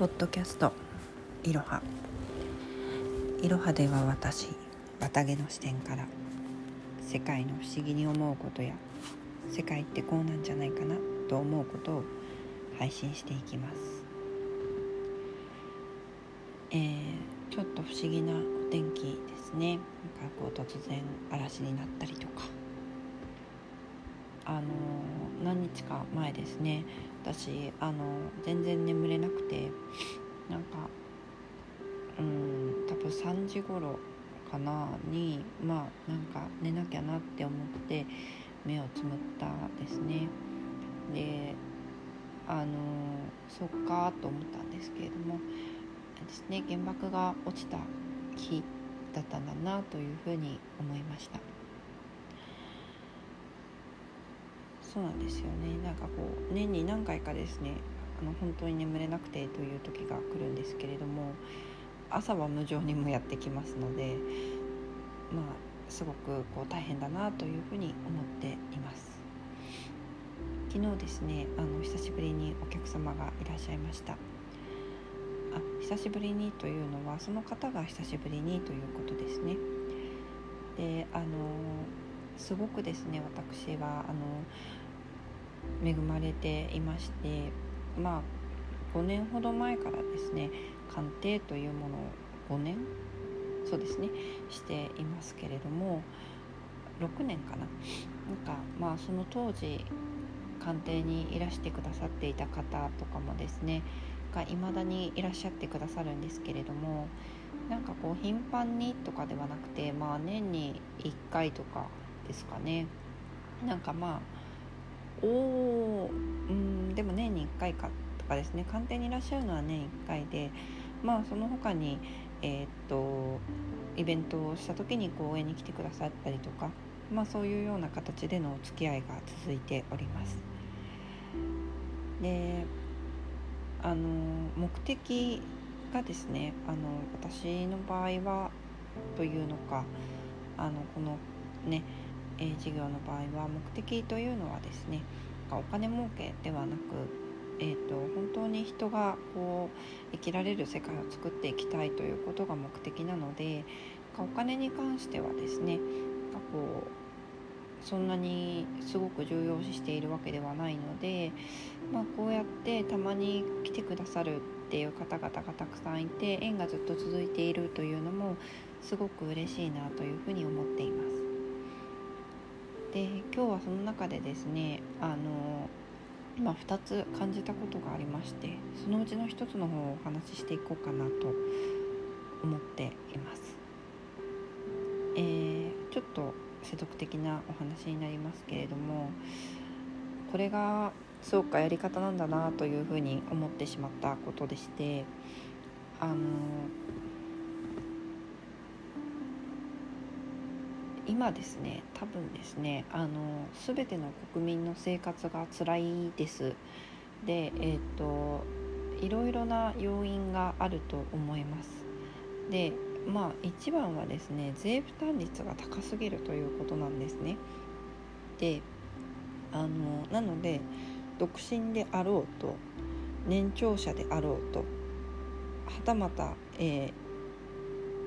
ポッドキャストいろはいろはでは私綿毛の視点から世界の不思議に思うことや世界ってこうなんじゃないかなと思うことを配信していきます。えー、ちょっと不思議なお天気ですね。なんかこう突然嵐になったりとか。あの何日か前ですね。私あの全然眠れなくてなんかうん多分3時頃かなにまあなんか寝なきゃなって思って目をつむったですね。であのそっかと思ったんですけれどもですね原爆が落ちた日だったんだなというふうに思いました。そうなんですよね。なんかこう年に何回かですねあの本当に眠れなくてという時が来るんですけれども朝は無情にもやってきますのでまあすごくこう大変だなというふうに思っています。昨日ですねあの久しぶりにお客様がいらっしゃいました。あ久しぶりにというのはその方が久しぶりにということですね。であのすごくですね私はあの恵まれていましてまあ5年ほど前からですね鑑定というものを5年そうですねしていますけれども6年かな。なんかまあその当時鑑定にいらしてくださっていた方とかもですねが未だにいらっしゃってくださるんですけれどもなんかこう頻繁にとかではなくてまあ年に1回とかですかねなんかまあおうんでも年に1回かとかですね鑑定にいらっしゃるのは年1回でまあその他にえー、っとイベントをした時に公演に来てくださったりとかまあそういうような形でのお付き合いが続いております。であの目的がですねあの私の場合はというのかあのこのねえー、事業の場合は目的というのはですねお金儲けではなく、えーと、本当に人がこう生きられる世界を作っていきたいということが目的なのでお金に関してはですねこうそんなにすごく重要視しているわけではないので、まあ、こうやってたまに来てくださるっていう方々がたくさんいて縁がずっと続いているというのもすごく嬉しいなというふうに思っています。で今日はその中でですねあの今2つ感じたことがありましてそのうちの1つの方をお話ししていこうかなと思っています。えー、ちょっと世俗的なお話になりますけれどもこれがそうかやり方なんだなというふうに思ってしまったことでしてあの今ですね多分ですねあの全ての国民の生活が辛いです。でえっ、ー、といろいろな要因があると思います。でまあ一番はですね税負担率が高すぎるということなんですね。であのなので独身であろうと年長者であろうとはたまた、え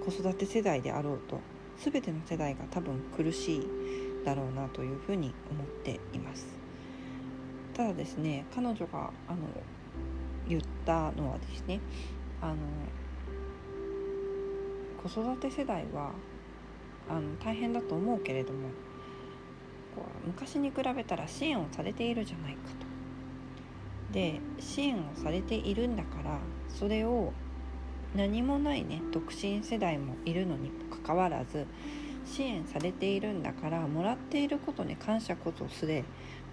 ー、子育て世代であろうと全ての世代が多分苦しいだろうなというふうに思っていますただですね彼女があの言ったのはですねあの子育て世代はあの大変だと思うけれどもこう昔に比べたら支援をされているじゃないかと。で支援をされているんだからそれを何もないね独身世代もいるのにかわらず支援されているんだからもらっていることに感謝こそすれ、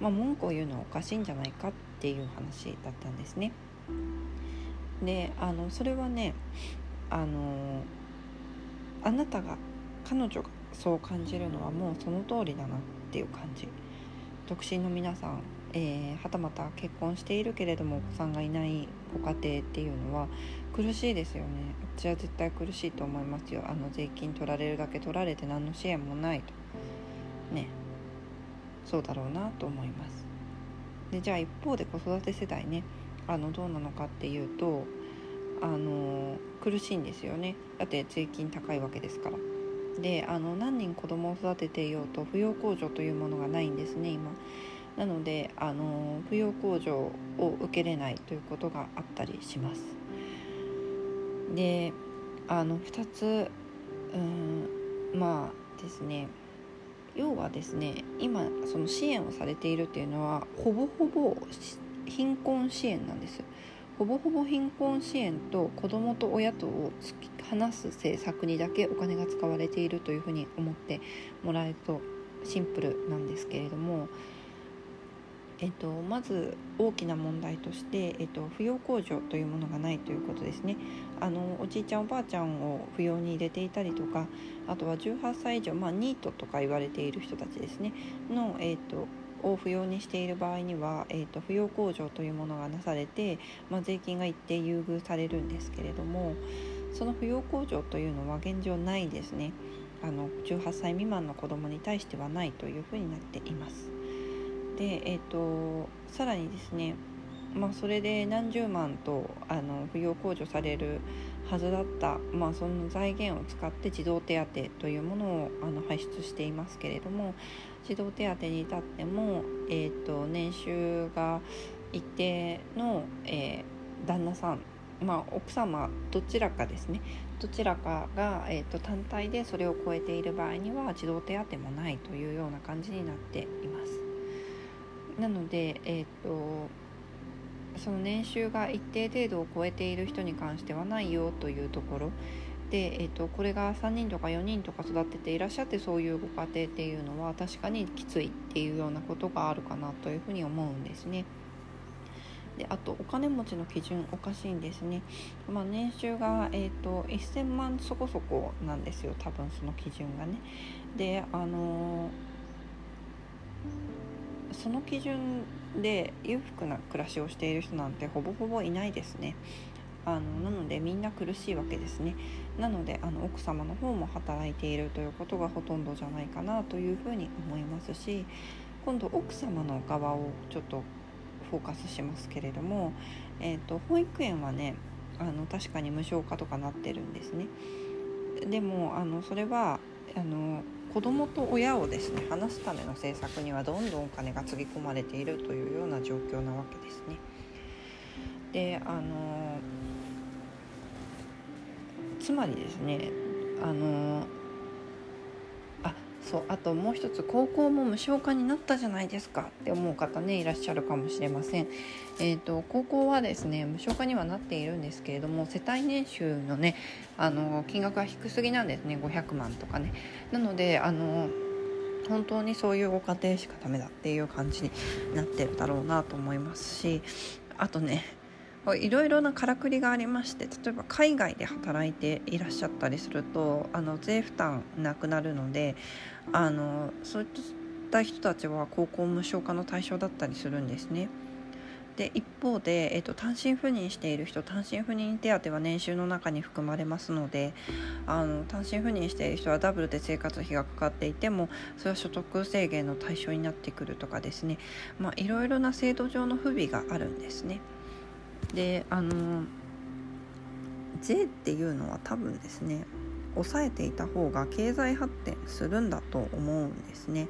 まあ、文句を言うのはおかしいんじゃないかっていう話だったんですね。であのそれはねあのあなたが彼女がそう感じるのはもうその通りだなっていう感じ独身の皆さんえー、はたまた結婚しているけれどもお子さんがいないご家庭っていうのは苦しいですよね。うちは絶対苦しいと思いますよ。あの税金取られるだけ取られて何の支援もないと。ね。そうだろうなと思います。でじゃあ一方で子育て世代ね。あのどうなのかっていうとあの苦しいんですよね。だって税金高いわけですから。であの何人子供を育てていようと扶養控除というものがないんですね今。なのであの扶養控除を受けれないということがあったりします。であの2つうんまあですね要はですね今その支援をされているっていうのはほぼほぼ貧困支援なんですほぼほぼ貧困支援と子どもと親とを突き放す政策にだけお金が使われているというふうに思ってもらえるとシンプルなんですけれどもえっと、まず大きな問題として、えっと、扶養控除というものがないということですね。あのおじいちゃんおばあちゃんを扶養に入れていたりとかあとは18歳以上、まあ、ニートとか言われている人たちですね。の、えっと、を扶養にしている場合には、えーと、扶養控除というものがなされて、まあ、税金が一定優遇されるんですけれどもその扶養控除というのは現状ないですね。あの18歳未満の子どもに対してはないというふうになっています。で、えーと、さらにですね、まあ、それで何十万とあの扶養控除されるはずだった、まあ、その財源を使って児童手当というものをあの輩出していますけれども児童手当に至っても、えーと、年収が一定の、えー、旦那さんまあ、奥様どちらかですねどちらかが、えーと単体でそれを超えている場合には児童手当もないというような感じになっています。なので、えーと、その年収が一定程度を超えている人に関してはないよというところ。で、えーと、これが3人とか4人とか育てていらっしゃってそういうご家庭っていうのは確かにきついっていうようなことがあるかなというふうに思うんですね。であとお金持ちの基準おかしいんですね、まあ、年収が、えーと、1000万そこそこなんですよ。多分その基準がね。であのーその基準で裕福な暮らしをしている人なんてほぼほぼいないですね。あのなのでみんな苦しいわけですね。なのであの奥様の方も働いているということがほとんどじゃないかなというふうに思いますし今度奥様の側をちょっとフォーカスしますけれども、えーと、と保育園はねあの確かに無償化とかなってるんですね。でもあのそれはあの子どもと親をですね話すための政策にはどんどんお金がつぎ込まれているというような状況なわけですね。であのつまりですねあのそうあともう一つ高校も無償化になったじゃないですかって思う方ねいらっしゃるかもしれません、えーと、高校はですね無償化にはなっているんですけれども世帯年収のねあの金額が低すぎなんですね。500万とかね。なのであの本当にそういうご家庭しかダメだっていう感じになってるだろうなと思いますしあとねいろいろなからくりがありまして例えば海外で働いていらっしゃったりするとあの税負担なくなるのであのそういった人たちは高校無償化の対象だったりするんですね。で一方で、えーと、単身赴任している人単身赴任手当は年収の中に含まれますのであの単身赴任している人はダブルで生活費がかかっていてもそれは所得制限の対象になってくるとかですね、まあ、いろいろな制度上の不備があるんですね。であの税っていうのは多分ですね抑えていた方が経済発展するんだと思うんですね。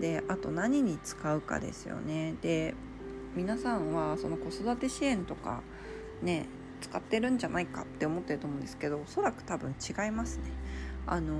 であと何に使うかですよね。で皆さんはその子育て支援とかね使ってるんじゃないかって思ってると思うんですけどおそらく多分違いますね。あの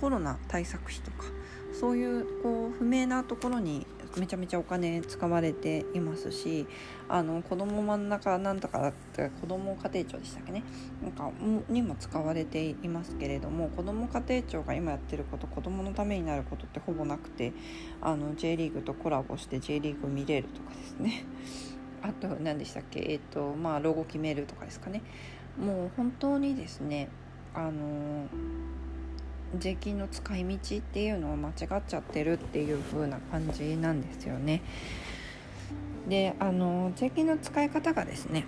コロナ対策費とかそういうこう不明なところにめちゃめちゃお金使われていますしあの子ども真ん中なんとかだって子ども家庭庁でしたっけね。なんかにも使われていますけれども子ども家庭庁が今やってること子どものためになることってほぼなくてあの J リーグとコラボして J リーグ見れるとかですね。あと何でしたっけ？えっ、ー、とまあロゴ決めるとかですかね。もう本当にですねあの税金の使い道っていうのを間違っちゃってるっていう風な感じなんですよね。であの税金の使い方がですね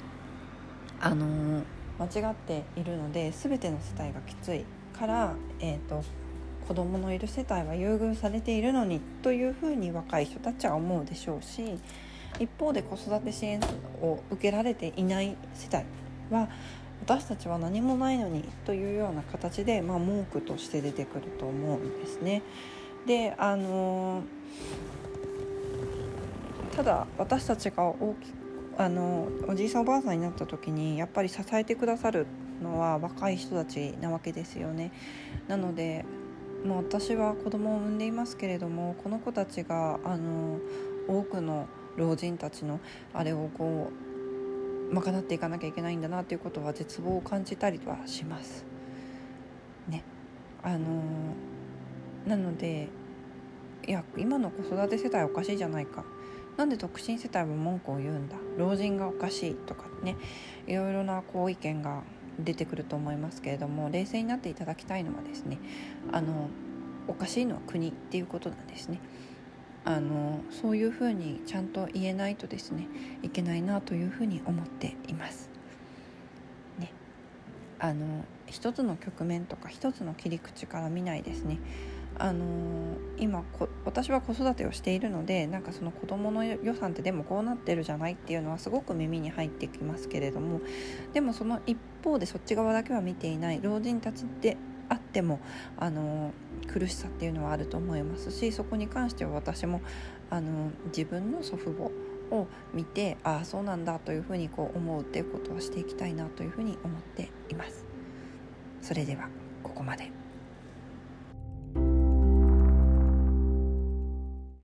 あの間違っているので全ての世帯がきついから、えーと、子どものいる世帯は優遇されているのにというふうに若い人たちは思うでしょうし一方で子育て支援を受けられていない世帯は私たちは何もないのにというような形で、まあ、文句として出てくると思うんですね。であのただ私たちが大きあのおじいさんおばあさんになった時にやっぱり支えてくださるのは若い人たちなわけですよね。なのでもう私は子供を産んでいますけれどもこの子たちがあの多くの老人たちのあれをこう賄っていかなきゃいけないんだなということは絶望を感じたりはします。ね、あのなのでいや今の子育て世帯おかしいじゃないかなんで独身世帯も文句を言うんだ老人がおかしいとかねいろいろなこう意見が出てくると思いますけれども冷静になっていただきたいのはですねあのおかしいのは国っていうことなんですね。あのそういうふうにちゃんと言えないとですねいけないなというふうに思っています。ね、あの一つの局面とか一つの切り口から見ないですねあの今私は子育てをしているのでなんかその子どもの予算ってでもこうなってるじゃないっていうのはすごく耳に入ってきますけれどもでもその一方でそっち側だけは見ていない老人たちであってもあの苦しさっていうのはあると思いますしそこに関しては私もあの自分の祖父母を見てああそうなんだというふうにこう思うっていうことをしていきたいなというふうに思っています。それではここまで。